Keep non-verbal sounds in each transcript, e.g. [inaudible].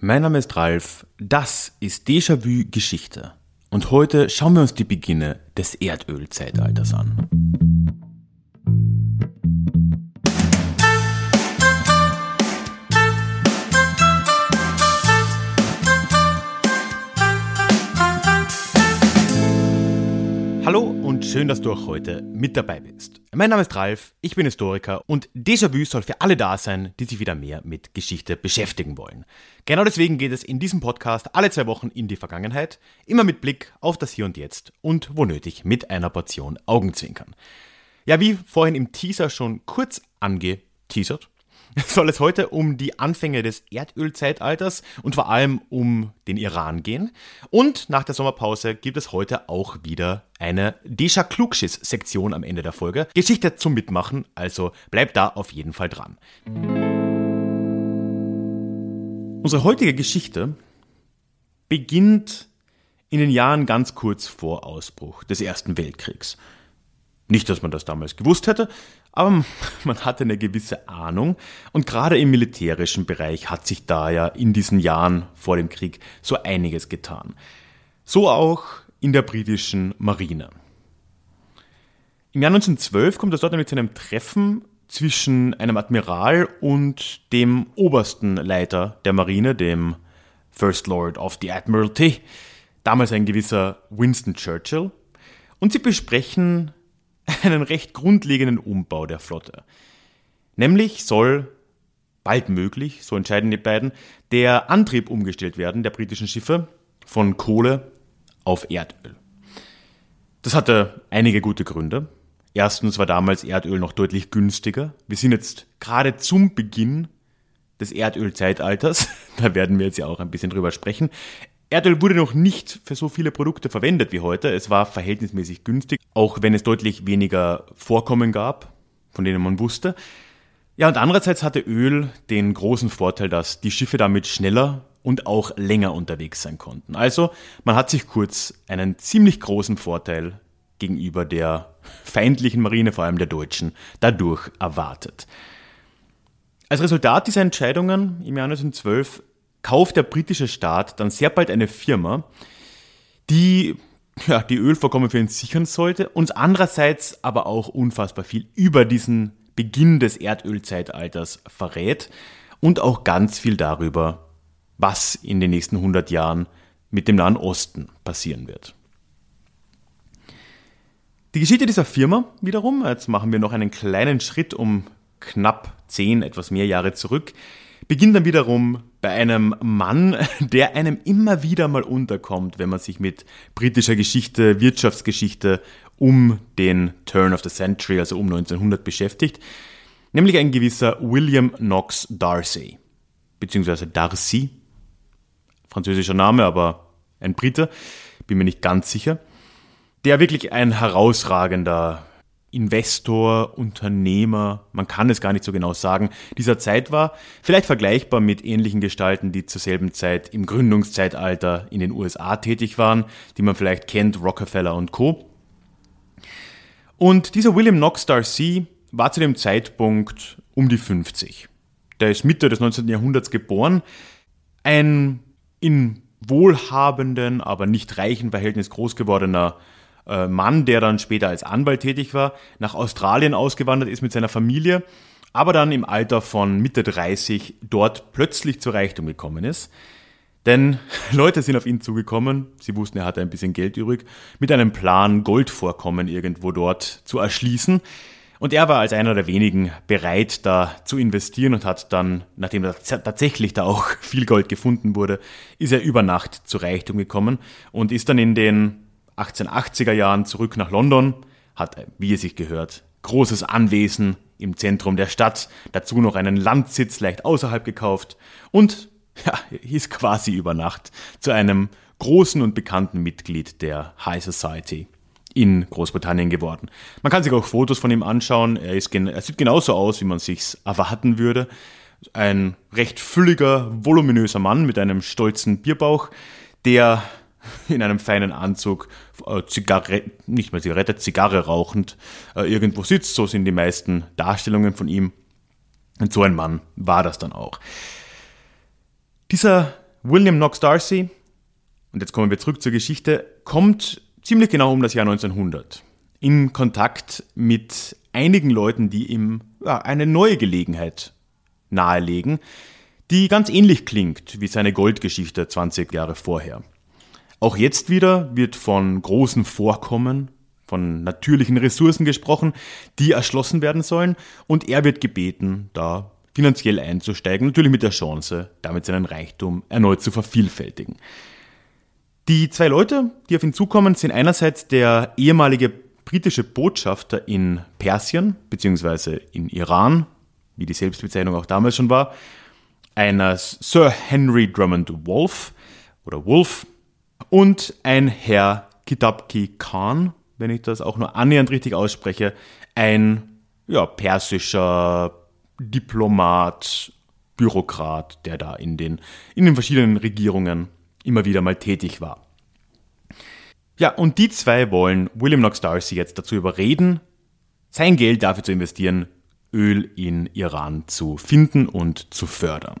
Mein Name ist Ralf, das ist Déjà-vu Geschichte und heute schauen wir uns die Beginne des Erdölzeitalters an. Schön, dass du auch heute mit dabei bist. Mein Name ist Ralf, ich bin Historiker und Déjà-vu soll für alle da sein, die sich wieder mehr mit Geschichte beschäftigen wollen. Genau deswegen geht es in diesem Podcast alle zwei Wochen in die Vergangenheit, immer mit Blick auf das Hier und Jetzt und wo nötig mit einer Portion Augenzwinkern. Ja, wie vorhin im Teaser schon kurz angeteasert, [laughs] soll es heute um die Anfänge des Erdölzeitalters und vor allem um den Iran gehen. Und nach der Sommerpause gibt es heute auch wieder eine Deja Klugschiss-Sektion am Ende der Folge. Geschichte zum Mitmachen, also bleibt da auf jeden Fall dran. Unsere heutige Geschichte beginnt in den Jahren ganz kurz vor Ausbruch des Ersten Weltkriegs. Nicht, dass man das damals gewusst hätte, aber [laughs] man hatte eine gewisse Ahnung und gerade im militärischen Bereich hat sich da ja in diesen Jahren vor dem Krieg so einiges getan. So auch in der britischen Marine. Im Jahr 1912 kommt es dort nämlich zu einem Treffen zwischen einem Admiral und dem obersten Leiter der Marine, dem First Lord of the Admiralty, damals ein gewisser Winston Churchill. Und sie besprechen [laughs] einen recht grundlegenden Umbau der Flotte. Nämlich soll bald möglich, so entscheiden die beiden, der Antrieb umgestellt werden der britischen Schiffe von Kohle auf Erdöl. Das hatte einige gute Gründe. Erstens war damals Erdöl noch deutlich günstiger. Wir sind jetzt gerade zum Beginn des Erdölzeitalters. [laughs] Da werden wir jetzt ja auch ein bisschen drüber sprechen. Erdöl wurde noch nicht für so viele Produkte verwendet wie heute. Es war verhältnismäßig günstig, auch wenn es deutlich weniger Vorkommen gab, von denen man wusste. Ja, und andererseits hatte Öl den großen Vorteil, dass die Schiffe damit schneller und auch länger unterwegs sein konnten. Also man hat sich kurz einen ziemlich großen Vorteil gegenüber der [laughs] feindlichen Marine, vor allem der deutschen, dadurch erwartet. Als Resultat dieser Entscheidungen im Jahr 1912 kauft der britische Staat dann sehr bald eine Firma, die ja, die Ölvorkommen für ihn sichern sollte und andererseits aber auch unfassbar viel über diesen Beginn des Erdölzeitalters verrät und auch ganz viel darüber, was in den nächsten 100 Jahren mit dem Nahen Osten passieren wird. Die Geschichte dieser Firma wiederum, jetzt machen wir noch einen kleinen Schritt um knapp 10, etwas mehr Jahre zurück, beginnt dann wiederum bei einem Mann, [laughs] der einem immer wieder mal unterkommt, wenn man sich mit britischer Geschichte, Wirtschaftsgeschichte um den Turn of the Century, also um 1900 beschäftigt, nämlich ein gewisser William Knox Darcy, beziehungsweise Darcy, französischer Name, aber ein Brite, bin mir nicht ganz sicher, der wirklich ein herausragender Investor, Unternehmer, man kann es gar nicht so genau sagen, dieser Zeit war. Vielleicht vergleichbar mit ähnlichen Gestalten, die zur selben Zeit im Gründungszeitalter in den USA tätig waren, die man vielleicht kennt, Rockefeller und Co. Und dieser William Knox Darcy war zu dem Zeitpunkt um die 50. Der ist Mitte des 19. Jahrhunderts geboren. Ein in wohlhabenden, aber nicht reichen Verhältnis groß gewordener äh, Mann, der dann später als Anwalt tätig war, nach Australien ausgewandert ist mit seiner Familie, aber dann im Alter von Mitte 30 dort plötzlich zu Reichtum gekommen ist. Denn [laughs] Leute sind auf ihn zugekommen, sie wussten, er hatte ein bisschen Geld übrig, mit einem Plan, Goldvorkommen irgendwo dort zu erschließen. Und er war als einer der wenigen bereit, da zu investieren und hat dann, nachdem tatsächlich da auch [laughs] viel Gold gefunden wurde, ist er über Nacht zu Reichtum gekommen und ist dann in den 1880er Jahren zurück nach London, hat, wie es sich gehört, großes Anwesen im Zentrum der Stadt, dazu noch einen Landsitz leicht außerhalb gekauft und [laughs] ja, ist quasi über Nacht zu einem großen und bekannten Mitglied der High Society in Großbritannien geworden. Man kann sich auch Fotos von ihm anschauen. Er, ist, er sieht genauso aus, wie man sich's erwarten würde. Ein recht fülliger, voluminöser Mann mit einem stolzen Bierbauch, der [laughs] in einem feinen Anzug, äh, Zigarre, nicht mehr Zigarette, Zigarre rauchend, äh, irgendwo sitzt. So sind die meisten Darstellungen von ihm. Und so ein Mann war das dann auch. Dieser William Knox Darcy, und jetzt kommen wir zurück zur Geschichte, kommt ziemlich genau um das Jahr 1900 in Kontakt mit einigen Leuten, die ihm ja, eine neue Gelegenheit nahelegen, die ganz ähnlich klingt wie seine Goldgeschichte 20 Jahre vorher. Auch jetzt wieder wird von großen Vorkommen, von natürlichen Ressourcen gesprochen, die erschlossen werden sollen, und er wird gebeten, da finanziell einzusteigen, natürlich mit der Chance, damit seinen Reichtum erneut zu vervielfältigen. Die zwei Leute, die auf ihn zukommen, sind einerseits der ehemalige britische Botschafter in Persien bzw. in Iran, wie die Selbstbezeichnung auch damals schon war, einer Sir Henry Drummond Wolfe oder Wolf und ein Herr Kitabki Khan, wenn ich das auch nur annähernd richtig ausspreche, ein ja, persischer Diplomat, Bürokrat, der da in den, in den verschiedenen Regierungen immer wieder mal tätig war. Ja, und die zwei wollen William Knox Darcy jetzt dazu überreden, sein Geld dafür zu investieren, Öl in Iran zu finden und zu fördern.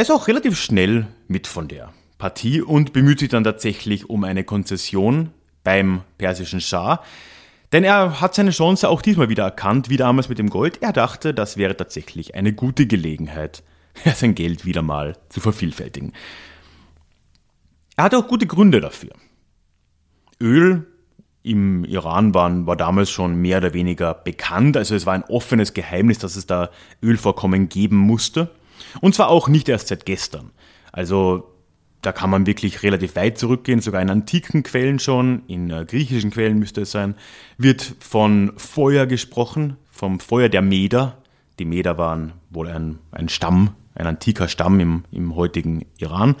Er ist auch relativ schnell mit von der Partie und bemüht sich dann tatsächlich um eine Konzession beim persischen Schah. Denn er hat seine Chance auch diesmal wieder erkannt, wie damals mit dem Gold. Er dachte, das wäre tatsächlich eine gute Gelegenheit, [laughs] sein Geld wieder mal zu vervielfältigen. Er hatte auch gute Gründe dafür. Öl im Iran waren, war damals schon mehr oder weniger bekannt, also es war ein offenes Geheimnis, dass es da Ölvorkommen geben musste. Und zwar auch nicht erst seit gestern. Also da kann man wirklich relativ weit zurückgehen, sogar in antiken Quellen schon, in äh, griechischen Quellen müsste es sein, wird von Feuer gesprochen, vom Feuer der Meder. Die Meder waren wohl ein, ein Stamm, ein antiker Stamm im, im heutigen Iran,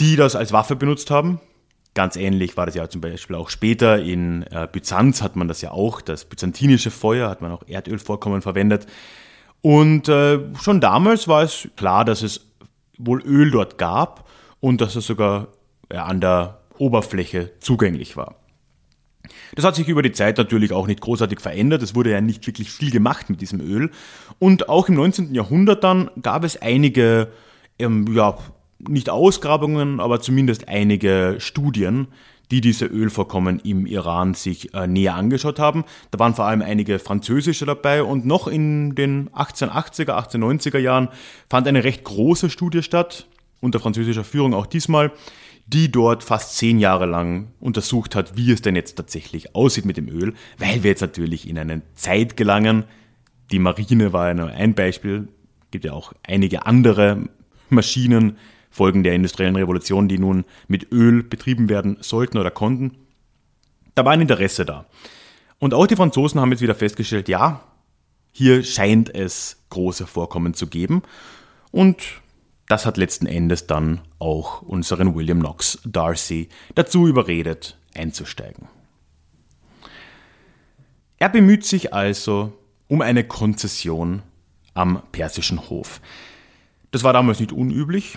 die das als Waffe benutzt haben. Ganz ähnlich war das ja zum Beispiel auch später. In äh, Byzanz hat man das ja auch, das byzantinische Feuer, hat man auch Erdölvorkommen verwendet. Und äh, schon damals war es klar, dass es wohl Öl dort gab und dass es sogar ja, an der Oberfläche zugänglich war. Das hat sich über die Zeit natürlich auch nicht großartig verändert. Es wurde ja nicht wirklich viel gemacht mit diesem Öl. Und auch im 19. Jahrhundert dann gab es einige, ähm, ja, nicht Ausgrabungen, aber zumindest einige Studien, die diese Ölvorkommen im Iran sich äh, näher angeschaut haben. Da waren vor allem einige französische dabei und noch in den 1880er, 1890er Jahren fand eine recht große Studie statt, unter französischer Führung auch diesmal, die dort fast zehn Jahre lang untersucht hat, wie es denn jetzt tatsächlich aussieht mit dem Öl, weil wir jetzt natürlich in eine Zeit gelangen. Die Marine war ja nur ein Beispiel, gibt ja auch einige andere Maschinen, Folgen der industriellen Revolution, die nun mit Öl betrieben werden sollten oder konnten. Da war ein Interesse da. Und auch die Franzosen haben jetzt wieder festgestellt, ja, hier scheint es große Vorkommen zu geben. Und das hat letzten Endes dann auch unseren William Knox Darcy dazu überredet, einzusteigen. Er bemüht sich also um eine Konzession am persischen Hof. Das war damals nicht unüblich.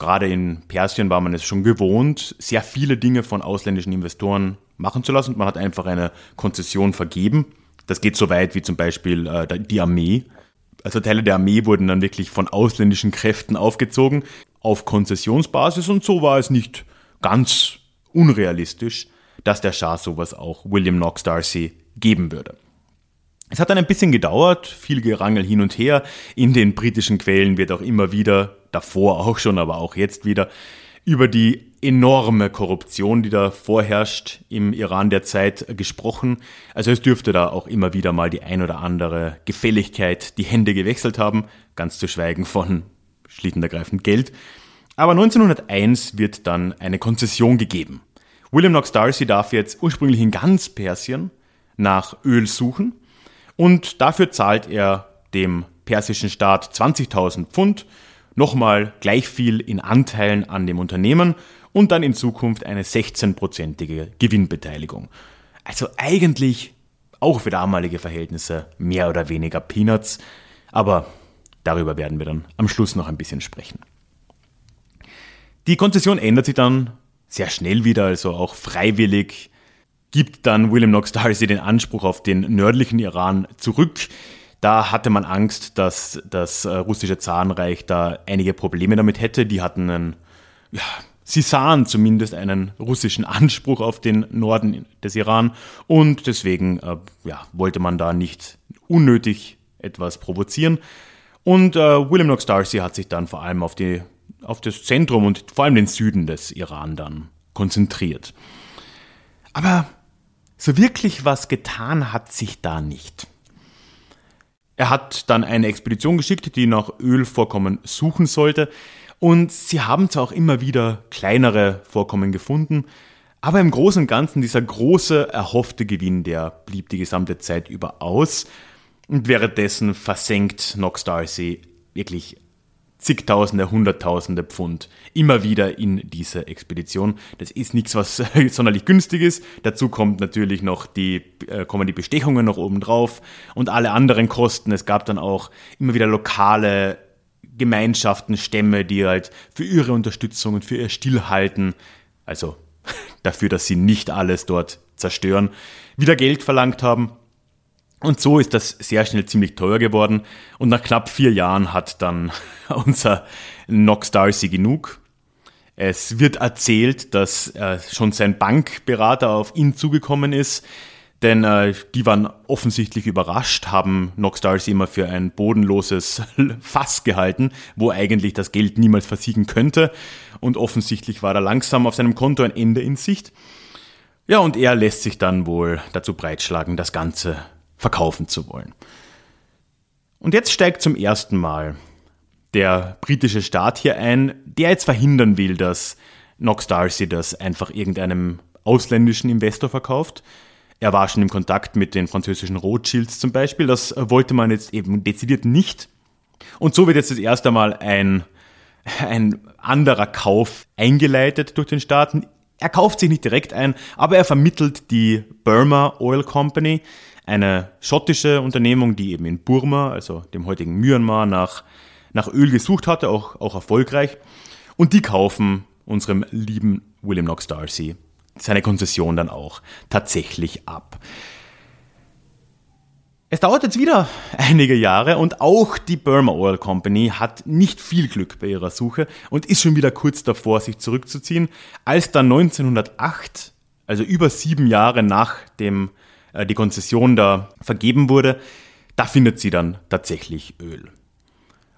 Gerade in Persien war man es schon gewohnt, sehr viele Dinge von ausländischen Investoren machen zu lassen. Man hat einfach eine Konzession vergeben. Das geht so weit wie zum Beispiel äh, die Armee also Teile der Armee wurden dann wirklich von ausländischen Kräften aufgezogen auf Konzessionsbasis und so war es nicht ganz unrealistisch, dass der Schah sowas auch William Knox Darcy geben würde. Es hat dann ein bisschen gedauert, viel Gerangel hin und her. In den britischen Quellen wird auch immer wieder, davor auch schon, aber auch jetzt wieder, über die enorme Korruption, die da vorherrscht im Iran der Zeit gesprochen. Also es dürfte da auch immer wieder mal die ein oder andere Gefälligkeit die Hände gewechselt haben, ganz zu schweigen von schlicht und ergreifend Geld. Aber 1901 wird dann eine Konzession gegeben. William Knox Darcy darf jetzt ursprünglich in ganz Persien nach Öl suchen Und dafür zahlt er dem persischen Staat 20.000 Pfund, nochmal gleich viel in Anteilen an dem Unternehmen und dann in Zukunft eine 16-prozentige Gewinnbeteiligung. Also eigentlich auch für damalige Verhältnisse mehr oder weniger Peanuts, aber darüber werden wir dann am Schluss noch ein bisschen sprechen. Die Konzession ändert sich dann sehr schnell wieder, also auch freiwillig, gibt dann William Knox Darcy den Anspruch auf den nördlichen Iran zurück. Da hatte man Angst, dass das äh, russische Zarenreich da einige Probleme damit hätte. Die hatten einen, ja, sie sahen zumindest einen russischen Anspruch auf den Norden des Iran und deswegen äh, ja, wollte man da nicht unnötig etwas provozieren. Und äh, William Knox Darcy hat sich dann vor allem auf die auf das Zentrum und vor allem den Süden des Iran dann konzentriert. Aber so wirklich was getan hat sich da nicht. Er hat dann eine Expedition geschickt, die nach Ölvorkommen suchen sollte. Und sie haben zwar auch immer wieder kleinere Vorkommen gefunden, aber im Großen und Ganzen dieser große erhoffte Gewinn, der blieb die gesamte Zeit über aus. Und währenddessen versenkt Knox Darcy wirklich zigtausende, hunderttausende Pfund immer wieder in diese Expedition. Das ist nichts, was [laughs] sonderlich günstig ist. Dazu kommt natürlich noch die, äh, kommen die Bestechungen noch oben drauf und alle anderen Kosten. Es gab dann auch immer wieder lokale Gemeinschaften, Stämme, die halt für ihre Unterstützung und für ihr Stillhalten, also [laughs] dafür, dass sie nicht alles dort zerstören, wieder Geld verlangt haben. Und so ist das sehr schnell ziemlich teuer geworden. Und nach knapp vier Jahren hat dann [laughs] unser Knox Darcy genug. Es wird erzählt, dass äh, schon sein Bankberater auf ihn zugekommen ist, denn äh, die waren offensichtlich überrascht, haben Knox Darcy immer für ein bodenloses [laughs] Fass gehalten, wo eigentlich das Geld niemals versiegen könnte. Und offensichtlich war da langsam auf seinem Konto ein Ende in Sicht. Ja, und er lässt sich dann wohl dazu breitschlagen, das Ganze verkaufen zu wollen. Und jetzt steigt zum ersten Mal der britische Staat hier ein, der jetzt verhindern will, dass Knox Darcy das einfach irgendeinem ausländischen Investor verkauft. Er war schon im Kontakt mit den französischen Rothschilds zum Beispiel. Das wollte man jetzt eben dezidiert nicht. Und so wird jetzt das erste Mal ein, ein anderer Kauf eingeleitet durch den Staaten. Er kauft sich nicht direkt ein, aber er vermittelt die Burma Oil Company, eine schottische Unternehmung, die eben in Burma, also dem heutigen Myanmar, nach, nach Öl gesucht hatte, auch, auch erfolgreich. Und die kaufen unserem lieben William Knox Darcy seine Konzession dann auch tatsächlich ab. Es dauert jetzt wieder [laughs] einige Jahre und auch die Burma Oil Company hat nicht viel Glück bei ihrer Suche und ist schon wieder kurz davor, sich zurückzuziehen, als dann 1908, also über sieben Jahre nach dem äh, die Konzession da vergeben wurde, da findet sie dann tatsächlich Öl.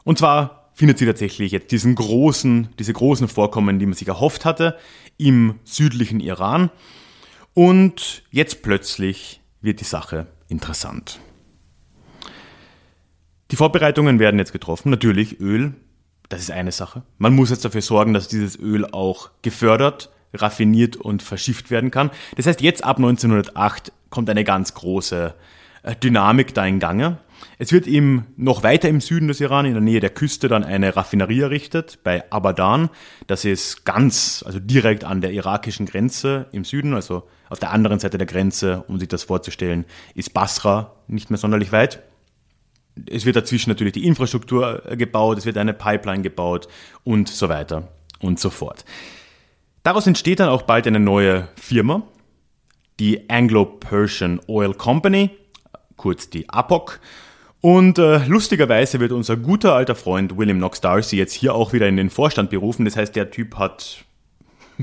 Und zwar findet sie tatsächlich jetzt diesen großen, diese großen Vorkommen, die man sich erhofft hatte, im südlichen Iran. Und jetzt plötzlich wird die Sache interessant. Die Vorbereitungen werden jetzt getroffen. Natürlich Öl, das ist eine Sache. Man muss jetzt dafür sorgen, dass dieses Öl auch gefördert, raffiniert und verschifft werden kann. Das heißt, jetzt ab 1908 kommt eine ganz große äh, Dynamik da in Gange. Es wird ihm noch weiter im Süden des Iran, in der Nähe der Küste, dann eine Raffinerie errichtet bei Abadan. Das ist ganz, also direkt an der irakischen Grenze im Süden, also auf der anderen Seite der Grenze, um sich das vorzustellen, ist Basra nicht mehr sonderlich weit. Es wird dazwischen natürlich die Infrastruktur äh, gebaut, es wird eine Pipeline gebaut und so weiter und so fort. Daraus entsteht dann auch bald eine neue Firma, die Anglo-Persian Oil Company, kurz die APOC. Und äh, lustigerweise wird unser guter alter Freund William Knox Darcy jetzt hier auch wieder in den Vorstand berufen. Das heißt, der Typ hat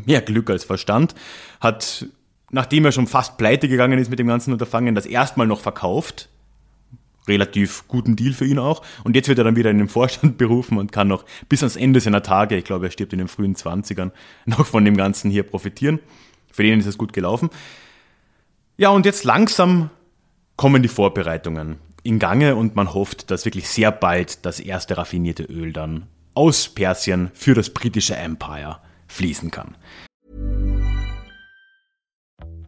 mehr Glück als Verstand, hat, nachdem er schon fast pleite gegangen ist mit dem ganzen Unterfangen, das erstmal noch verkauft. Relativ guten Deal für ihn auch. Und jetzt wird er dann wieder in den Vorstand [laughs] berufen und kann noch bis ans Ende seiner Tage, ich glaube, er stirbt in den frühen 20ern, [laughs] noch von dem Ganzen hier profitieren. Für den ist es gut gelaufen. Ja, und jetzt langsam kommen die Vorbereitungen in Gange und man hofft, dass wirklich sehr bald das erste raffinierte Öl dann aus Persien für das britische Empire fließen kann.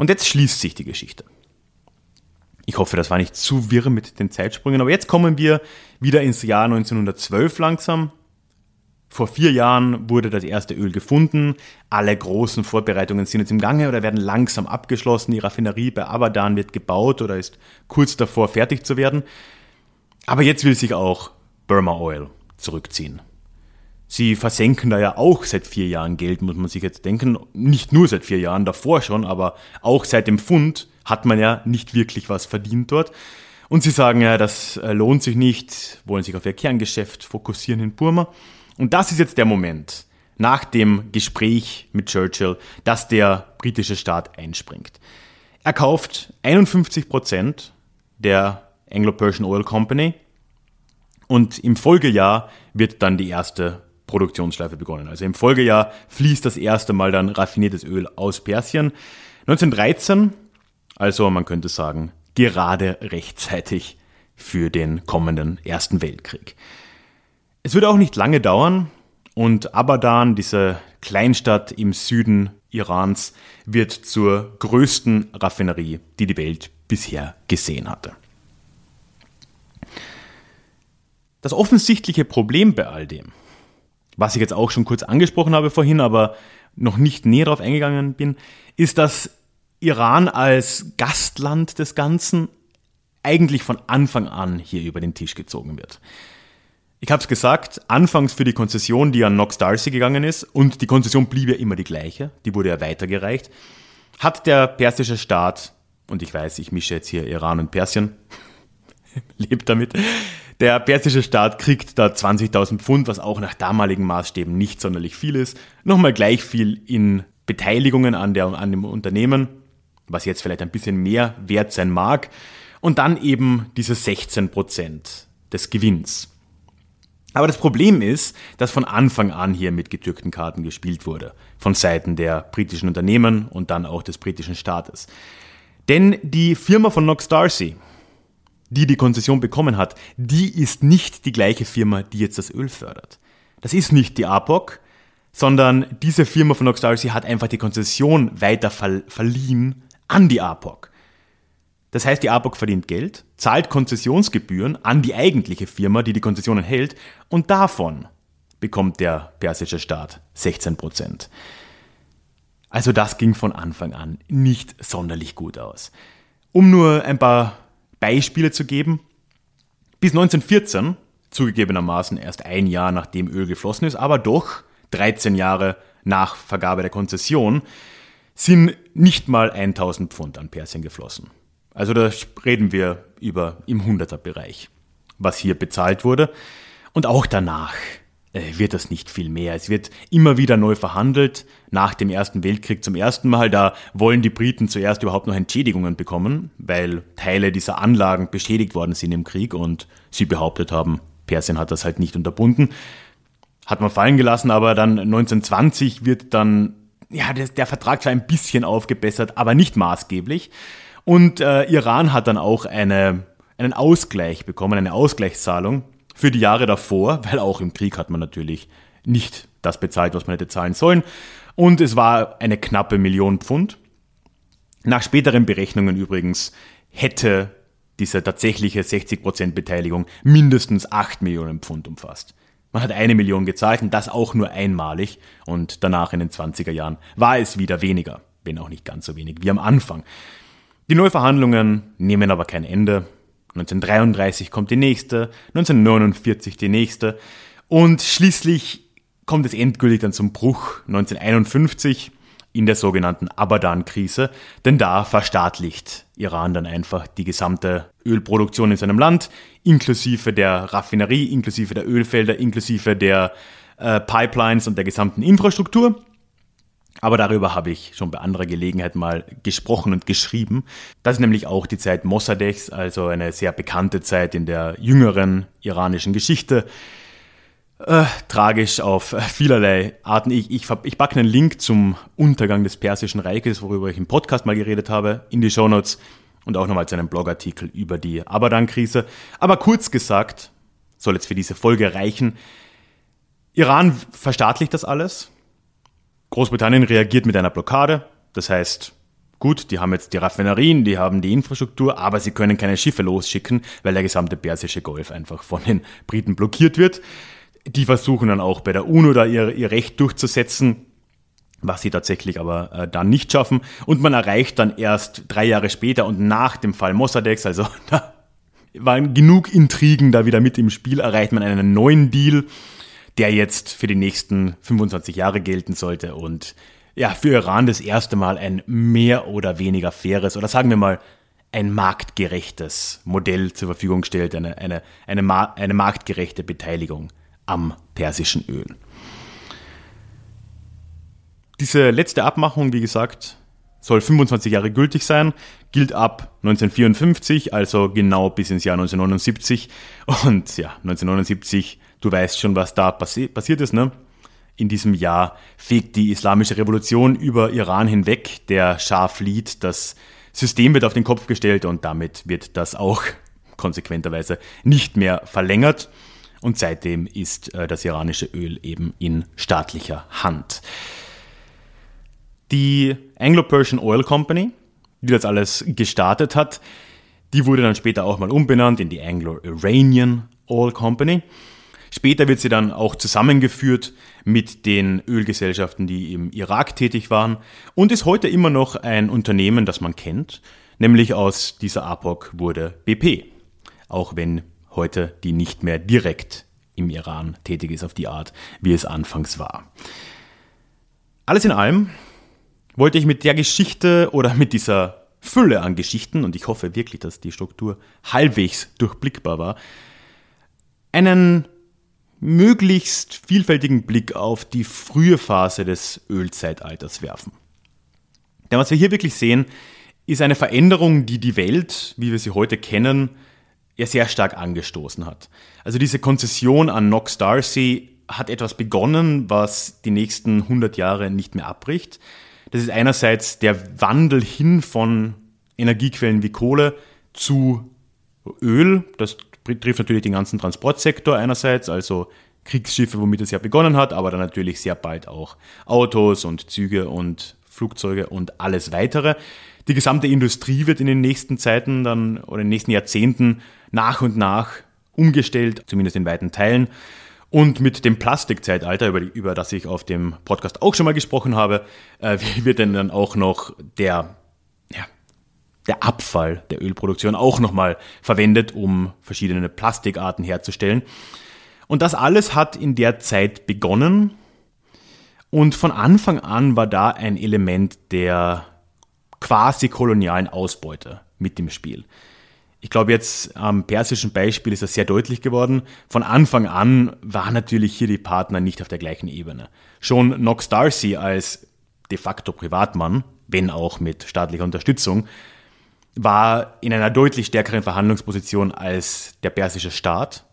Und jetzt schließt sich die Geschichte. Ich hoffe, das war nicht zu wirr mit den Zeitsprüngen, aber jetzt kommen wir wieder ins Jahr 1912 langsam. Vor vier Jahren wurde das erste Öl gefunden. Alle großen Vorbereitungen sind jetzt im Gange oder werden langsam abgeschlossen. Die Raffinerie bei Abadan wird gebaut oder ist kurz davor fertig zu werden. Aber jetzt will sich auch Burma Oil zurückziehen. Sie versenken da ja auch seit vier Jahren Geld, muss man sich jetzt denken. Nicht nur seit vier Jahren, davor schon, aber auch seit dem Fund hat man ja nicht wirklich was verdient dort. Und sie sagen ja, das äh, lohnt sich nicht, wollen sich auf ihr Kerngeschäft fokussieren in Burma. Und das ist jetzt der Moment, nach dem Gespräch mit Churchill, dass der britische Staat einspringt. Er kauft 51 Prozent der Anglo-Persian Oil Company und im Folgejahr wird dann die erste Produktionsschleife begonnen. Also im Folgejahr fließt das erste Mal dann raffiniertes Öl aus Persien. 1913 also man könnte sagen, gerade rechtzeitig für den kommenden Ersten Weltkrieg. Es wird auch nicht lange dauern und Abadan, diese Kleinstadt im Süden Irans, wird zur größten Raffinerie, die die Welt bisher gesehen hatte. Das offensichtliche Problem bei all dem, was ich jetzt auch schon kurz angesprochen habe vorhin, aber noch nicht näher darauf eingegangen bin, ist, dass Iran als Gastland des Ganzen eigentlich von Anfang an hier über den Tisch gezogen wird. Ich habe es gesagt, anfangs für die Konzession, die an Knox Darcy gegangen ist, und die Konzession blieb ja immer die gleiche, die wurde ja weitergereicht, hat der persische Staat, und ich weiß, ich mische jetzt hier Iran und Persien, [laughs] lebt damit, der persische Staat kriegt da 20.000 Pfund, was auch nach damaligen Maßstäben nicht sonderlich viel ist, nochmal gleich viel in Beteiligungen an, der, an dem Unternehmen, was jetzt vielleicht ein bisschen mehr wert sein mag, und dann eben diese 16 Prozent des Gewinns. Aber das Problem ist, dass von Anfang an hier mit getürkten Karten gespielt wurde, von Seiten der britischen Unternehmen und dann auch des britischen Staates. Denn die Firma von Knox Darcy, die die Konzession bekommen hat, die ist nicht die gleiche Firma, die jetzt das Öl fördert. Das ist nicht die APOC, sondern diese Firma von Darcy hat einfach die Konzession weiter verliehen an die APOC. Das heißt, die APOC verdient Geld, zahlt Konzessionsgebühren an die eigentliche Firma, die die Konzessionen hält, und davon bekommt der persische Staat 16 Prozent. Also das ging von Anfang an nicht sonderlich gut aus. Um nur ein paar Beispiele zu geben, bis 1914, zugegebenermaßen erst ein Jahr nachdem Öl geflossen ist, aber doch 13 Jahre nach Vergabe der Konzession, sind nicht mal 1000 Pfund an Persien geflossen. Also da reden wir über im Hunderterbereich, was hier bezahlt wurde. Und auch danach wird das nicht viel mehr. Es wird immer wieder neu verhandelt. Nach dem Ersten Weltkrieg zum ersten Mal, da wollen die Briten zuerst überhaupt noch Entschädigungen bekommen, weil Teile dieser Anlagen beschädigt worden sind im Krieg und sie behauptet haben, Persien hat das halt nicht unterbunden. Hat man fallen gelassen, aber dann 1920 wird dann ja, der, der Vertrag zwar ein bisschen aufgebessert, aber nicht maßgeblich. Und äh, Iran hat dann auch eine, einen Ausgleich bekommen, eine Ausgleichszahlung für die Jahre davor, weil auch im Krieg hat man natürlich nicht das bezahlt, was man hätte zahlen sollen. Und es war eine knappe Million Pfund. Nach späteren Berechnungen übrigens hätte diese tatsächliche 60% Beteiligung mindestens 8 Millionen Pfund umfasst. Man hat eine Million gezahlt und das auch nur einmalig und danach in den 20er Jahren war es wieder weniger, wenn auch nicht ganz so wenig wie am Anfang. Die Neuverhandlungen nehmen aber kein Ende. 1933 kommt die nächste, 1949 die nächste und schließlich kommt es endgültig dann zum Bruch 1951 in der sogenannten Abadan-Krise, denn da verstaatlicht Iran dann einfach die gesamte Ölproduktion in seinem Land, inklusive der Raffinerie, inklusive der Ölfelder, inklusive der äh, Pipelines und der gesamten Infrastruktur. Aber darüber habe ich schon bei anderer Gelegenheit mal gesprochen und geschrieben. Das ist nämlich auch die Zeit Mossadeghs, also eine sehr bekannte Zeit in der jüngeren iranischen Geschichte. Äh, tragisch auf vielerlei Arten. Ich, ich, ich packe einen Link zum Untergang des Persischen Reiches, worüber ich im Podcast mal geredet habe, in die Shownotes und auch nochmal zu einem Blogartikel über die Abadan-Krise. Aber kurz gesagt, soll jetzt für diese Folge reichen, Iran verstaatlicht das alles. Großbritannien reagiert mit einer Blockade. Das heißt, gut, die haben jetzt die Raffinerien, die haben die Infrastruktur, aber sie können keine Schiffe losschicken, weil der gesamte Persische Golf einfach von den Briten blockiert wird. Die versuchen dann auch bei der UNO da ihr, ihr Recht durchzusetzen, was sie tatsächlich aber äh, dann nicht schaffen. Und man erreicht dann erst drei Jahre später und nach dem Fall Mossadeghs, also [laughs] da waren genug Intrigen da wieder mit im Spiel, erreicht man einen neuen Deal, der jetzt für die nächsten 25 Jahre gelten sollte und ja, für Iran das erste Mal ein mehr oder weniger faires oder sagen wir mal ein marktgerechtes Modell zur Verfügung stellt, eine, eine, eine, eine marktgerechte Beteiligung am persischen Öl. Diese letzte Abmachung, wie gesagt, soll 25 Jahre gültig sein, gilt ab 1954, also genau bis ins Jahr 1979. Und ja, 1979, du weißt schon, was da passi passiert ist, ne? In diesem Jahr fegt die islamische Revolution über Iran hinweg. Der Schah flieht, das System wird auf den Kopf gestellt und damit wird das auch konsequenterweise nicht mehr verlängert. Und seitdem ist äh, das iranische Öl eben in staatlicher Hand. Die Anglo-Persian Oil Company, die das alles gestartet hat, die wurde dann später auch mal umbenannt in die Anglo-Iranian Oil Company. Später wird sie dann auch zusammengeführt mit den Ölgesellschaften, die im Irak tätig waren und ist heute immer noch ein Unternehmen, das man kennt, nämlich aus dieser APOC wurde BP, auch wenn heute die nicht mehr direkt im Iran tätig ist auf die Art, wie es anfangs war. Alles in allem wollte ich mit der Geschichte oder mit dieser Fülle an Geschichten, und ich hoffe wirklich, dass die Struktur halbwegs durchblickbar war, einen möglichst vielfältigen Blick auf die frühe Phase des Ölzeitalters werfen. Denn was wir hier wirklich sehen, ist eine Veränderung, die die Welt, wie wir sie heute kennen, ja sehr stark angestoßen hat. Also diese Konzession an Knox Darcy hat etwas begonnen, was die nächsten 100 Jahre nicht mehr abbricht. Das ist einerseits der Wandel hin von Energiequellen wie Kohle zu Öl. Das betrifft natürlich den ganzen Transportsektor einerseits, also Kriegsschiffe, womit es ja begonnen hat, aber dann natürlich sehr bald auch Autos und Züge und Flugzeuge und alles weitere. Die gesamte Industrie wird in den nächsten Zeiten dann oder in den nächsten Jahrzehnten nach und nach umgestellt, zumindest in weiten Teilen. Und mit dem Plastikzeitalter, über, über das ich auf dem Podcast auch schon mal gesprochen habe, äh, [laughs] wird dann auch noch der, der Abfall der Ölproduktion auch nochmal verwendet, um verschiedene Plastikarten herzustellen. Und das alles hat in der Zeit begonnen. Und von Anfang an war da ein Element der quasi kolonialen Ausbeute mit dem Spiel. Ich glaube, jetzt am persischen Beispiel ist das sehr deutlich geworden. Von Anfang an waren natürlich hier die Partner nicht auf der gleichen Ebene. Schon Knox Darcy als de facto Privatmann, wenn auch mit staatlicher Unterstützung, war in einer deutlich stärkeren Verhandlungsposition als der persische Staat,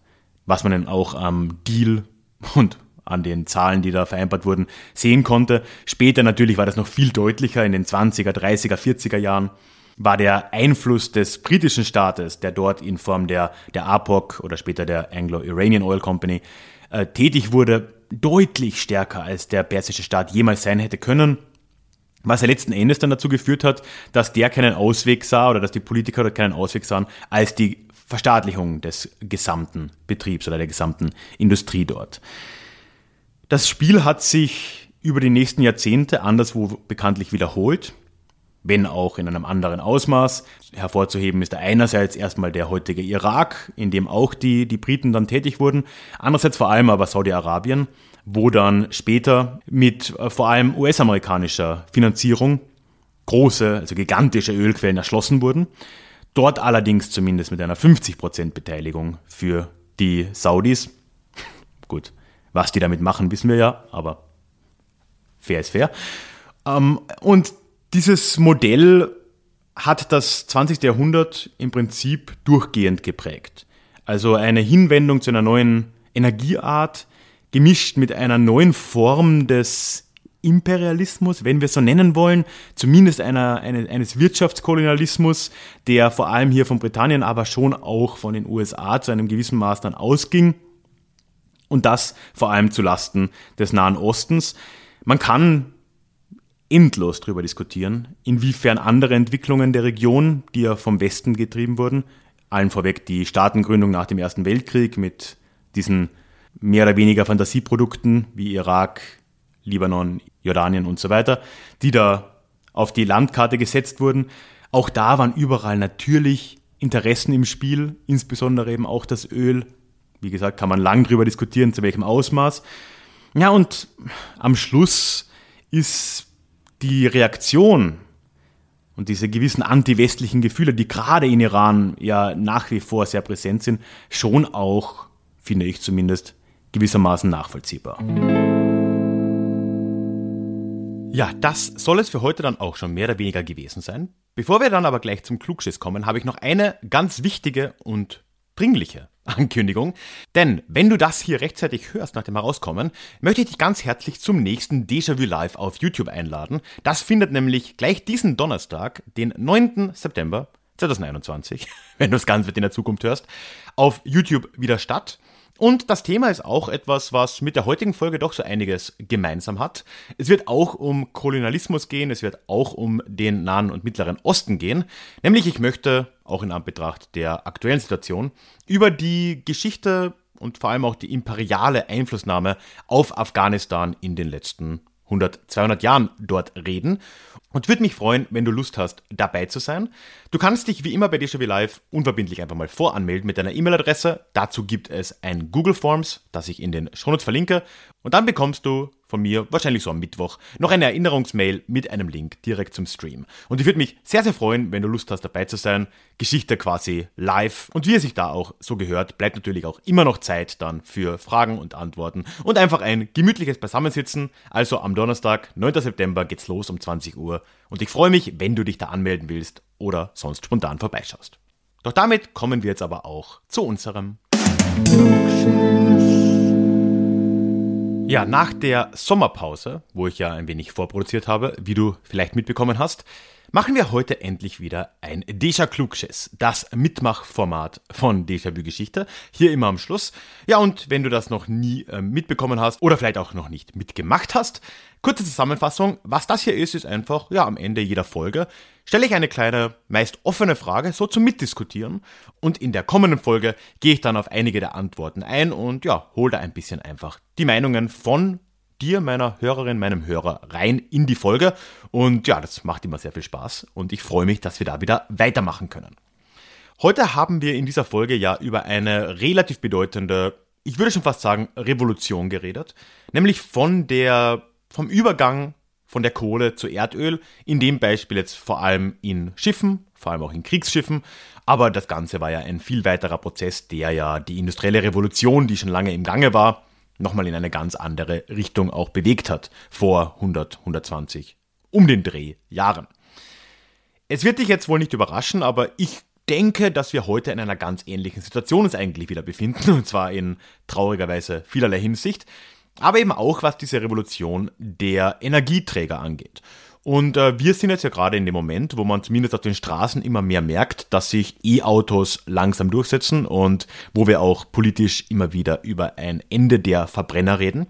was man dann auch am Deal und an den Zahlen, die da vereinbart wurden, sehen konnte. Später natürlich war das noch viel deutlicher in den 20er, 30er, 40er Jahren war der Einfluss des britischen Staates, der dort in Form der, der APOC oder später der Anglo-Iranian Oil Company äh, tätig wurde, deutlich stärker als der persische Staat jemals sein hätte können. Was er letzten Endes dann dazu geführt hat, dass der keinen Ausweg sah oder dass die Politiker dort keinen Ausweg sahen, als die Verstaatlichung des gesamten Betriebs oder der gesamten Industrie dort. Das Spiel hat sich über die nächsten Jahrzehnte anderswo bekanntlich wiederholt wenn auch in einem anderen Ausmaß. Hervorzuheben ist da einerseits erstmal der heutige Irak, in dem auch die, die Briten dann tätig wurden, andererseits vor allem aber Saudi-Arabien, wo dann später mit äh, vor allem US-amerikanischer Finanzierung große, also gigantische Ölquellen erschlossen wurden. Dort allerdings zumindest mit einer 50% Beteiligung für die Saudis. Gut, Was die damit machen, wissen wir ja, aber fair ist fair. Ähm, und dieses Modell hat das 20. Jahrhundert im Prinzip durchgehend geprägt. Also eine Hinwendung zu einer neuen Energieart, gemischt mit einer neuen Form des Imperialismus, wenn wir es so nennen wollen, zumindest einer, eine, eines Wirtschaftskolonialismus, der vor allem hier von Britannien, aber schon auch von den USA zu einem gewissen Maß dann ausging. Und das vor allem zu Lasten des Nahen Ostens. Man kann endlos darüber diskutieren, inwiefern andere Entwicklungen der Region, die ja vom Westen getrieben wurden, allen vorweg die Staatengründung nach dem Ersten Weltkrieg mit diesen mehr oder weniger Fantasieprodukten wie Irak, Libanon, Jordanien und so weiter, die da auf die Landkarte gesetzt wurden. Auch da waren überall natürlich Interessen im Spiel, insbesondere eben auch das Öl. Wie gesagt, kann man lang drüber diskutieren, zu welchem Ausmaß. Ja, und am Schluss ist die Reaktion und diese gewissen anti-westlichen Gefühle, die gerade in Iran ja nach wie vor sehr präsent sind, schon auch, finde ich zumindest, gewissermaßen nachvollziehbar. Ja, das soll es für heute dann auch schon mehr oder weniger gewesen sein. Bevor wir dann aber gleich zum Klugschiss kommen, habe ich noch eine ganz wichtige und dringliche [laughs] Ankündigung. Denn wenn du das hier rechtzeitig hörst nach dem Herauskommen, möchte ich dich ganz herzlich zum nächsten Déjà-vu Live auf YouTube einladen. Das findet nämlich gleich diesen Donnerstag, den 9. September 2021, [laughs] wenn du es ganz in der Zukunft hörst, auf YouTube wieder statt. Und das Thema ist auch etwas, was mit der heutigen Folge doch so einiges gemeinsam hat. Es wird auch um Kolonialismus gehen, es wird auch um den Nahen und Mittleren Osten gehen. Nämlich ich möchte, auch in Anbetracht der aktuellen Situation, über die Geschichte und vor allem auch die imperiale Einflussnahme auf Afghanistan in den letzten 100, 200 Jahren dort reden. Und würde mich freuen, wenn du Lust hast, dabei zu sein. Du kannst dich wie immer bei DJW Live unverbindlich einfach mal voranmelden mit deiner E-Mail-Adresse. Dazu gibt es ein Google Forms, das ich in den Shownotes verlinke. Und dann bekommst du von mir, wahrscheinlich so am Mittwoch, noch eine Erinnerungsmail mit einem Link direkt zum Stream. Und ich würde mich sehr, sehr freuen, wenn du Lust hast, dabei zu sein. Geschichte quasi live. Und wie es sich da auch so gehört, bleibt natürlich auch immer noch Zeit dann für Fragen und Antworten und einfach ein gemütliches Beisammensitzen. Also am Donnerstag, 9. September, geht's los um 20 Uhr. Und ich freue mich, wenn du dich da anmelden willst oder sonst spontan vorbeischaust. Doch damit kommen wir jetzt aber auch zu unserem ja, nach der Sommerpause, wo ich ja ein wenig vorproduziert habe, wie du vielleicht mitbekommen hast, machen wir heute endlich wieder ein Deja Klugschiss, das Mitmachformat von Déjà-vu Geschichte, hier immer am Schluss. Ja, und wenn du das noch nie äh, mitbekommen hast oder vielleicht auch noch nicht mitgemacht hast, kurze Zusammenfassung, was das hier ist, ist einfach, ja, am Ende jeder Folge stelle ich eine kleine, meist offene Frage, so zum Mitdiskutieren. Und in der kommenden Folge gehe ich dann auf einige der Antworten ein und ja, hole da ein bisschen einfach die Meinungen von dir, meiner Hörerin, meinem Hörer rein in die Folge. Und ja, das macht immer sehr viel Spaß und ich freue mich, dass wir da wieder weitermachen können. Heute haben wir in dieser Folge ja über eine relativ bedeutende, ich würde schon fast sagen, Revolution geredet, nämlich von der, vom Übergang von der Kohle zu Erdöl, in dem Beispiel jetzt vor allem in Schiffen, vor allem auch in Kriegsschiffen, aber das Ganze war ja ein viel weiterer Prozess, der ja die industrielle Revolution, die schon lange im Gange war, nochmal in eine ganz andere Richtung auch bewegt hat, vor 100, 120, um den Dreh Jahren. Es wird dich jetzt wohl nicht überraschen, aber ich denke, dass wir heute in einer ganz ähnlichen Situation uns eigentlich wieder befinden, [laughs] und zwar in traurigerweise vielerlei Hinsicht aber eben auch was diese Revolution der Energieträger angeht. Und äh, wir sind jetzt ja gerade in dem Moment, wo man zumindest auf den Straßen immer mehr merkt, dass sich E-Autos langsam durchsetzen und wo wir auch politisch immer wieder über ein Ende der Verbrenner reden.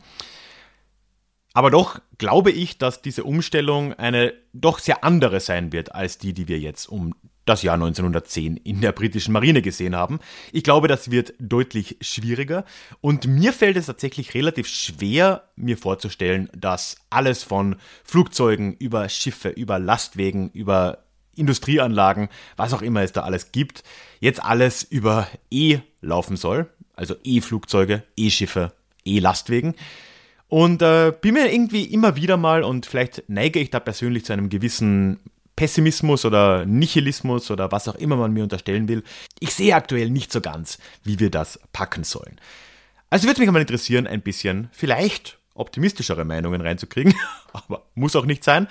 Aber doch glaube ich, dass diese Umstellung eine doch sehr andere sein wird als die, die wir jetzt um das Jahr 1910 in der britischen Marine gesehen haben. Ich glaube, das wird deutlich schwieriger und mir fällt es tatsächlich relativ schwer, mir vorzustellen, dass alles von Flugzeugen über Schiffe, über Lastwegen, über Industrieanlagen, was auch immer es da alles gibt, jetzt alles über E laufen soll. Also E-Flugzeuge, E-Schiffe, E-Lastwegen. Und äh, bin mir irgendwie immer wieder mal, und vielleicht neige ich da persönlich zu einem gewissen Pessimismus oder Nihilismus oder was auch immer man mir unterstellen will. Ich sehe aktuell nicht so ganz, wie wir das packen sollen. Also würde mich mal interessieren, ein bisschen vielleicht optimistischere Meinungen reinzukriegen, [laughs] aber muss auch nicht sein.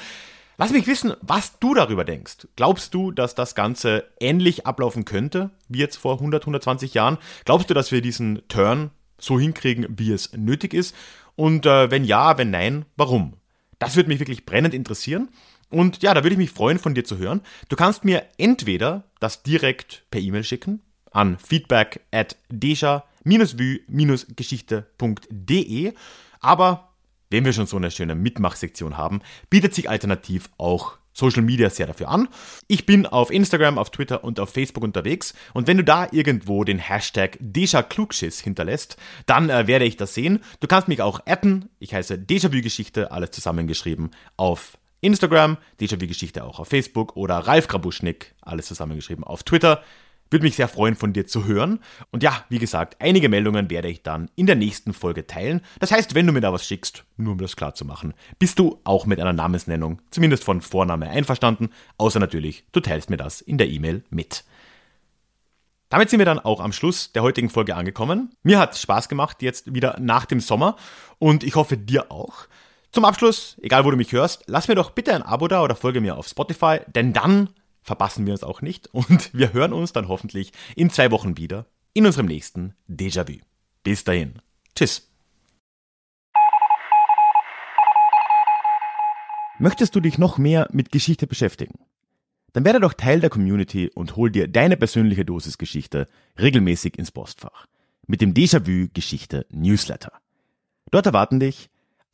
Lass mich wissen, was du darüber denkst. Glaubst du, dass das Ganze ähnlich ablaufen könnte wie jetzt vor 100, 120 Jahren? Glaubst du, dass wir diesen Turn so hinkriegen, wie es nötig ist? Und äh, wenn ja, wenn nein, warum? Das würde mich wirklich brennend interessieren. Und ja, da würde ich mich freuen, von dir zu hören. Du kannst mir entweder das direkt per E-Mail schicken an feedback at deja-vue-geschichte.de, aber wenn wir schon so eine schöne Mitmachsektion haben, bietet sich alternativ auch Social Media sehr dafür an. Ich bin auf Instagram, auf Twitter und auf Facebook unterwegs und wenn du da irgendwo den Hashtag DejaKlugschiss hinterlässt, dann äh, werde ich das sehen. Du kannst mich auch adden. Ich heiße Déjà-vu-Geschichte, alles zusammengeschrieben auf Instagram, Déjà-vu-Geschichte auch auf Facebook oder Ralf Grabuschnik, alles zusammengeschrieben auf Twitter. Würde mich sehr freuen, von dir zu hören. Und ja, wie gesagt, einige Meldungen werde ich dann in der nächsten Folge teilen. Das heißt, wenn du mir da was schickst, nur um das klar zu machen, bist du auch mit einer Namensnennung, zumindest von Vorname, einverstanden. Außer natürlich, du teilst mir das in der E-Mail mit. Damit sind wir dann auch am Schluss der heutigen Folge angekommen. Mir hat Spaß gemacht, jetzt wieder nach dem Sommer und ich hoffe dir auch. Zum Abschluss, egal wo du mich hörst, lass mir doch bitte ein Abo da oder folge mir auf Spotify, denn dann verpassen wir uns auch nicht [laughs] und wir hören uns dann hoffentlich in zwei Wochen wieder in unserem nächsten Déjà-vu. Bis dahin. Tschüss. Möchtest du dich noch mehr mit Geschichte beschäftigen? Dann werde doch Teil der Community und hol dir deine persönliche Dosis Geschichte regelmäßig ins Postfach mit dem Déjà-vu Geschichte Newsletter. Dort erwarten dich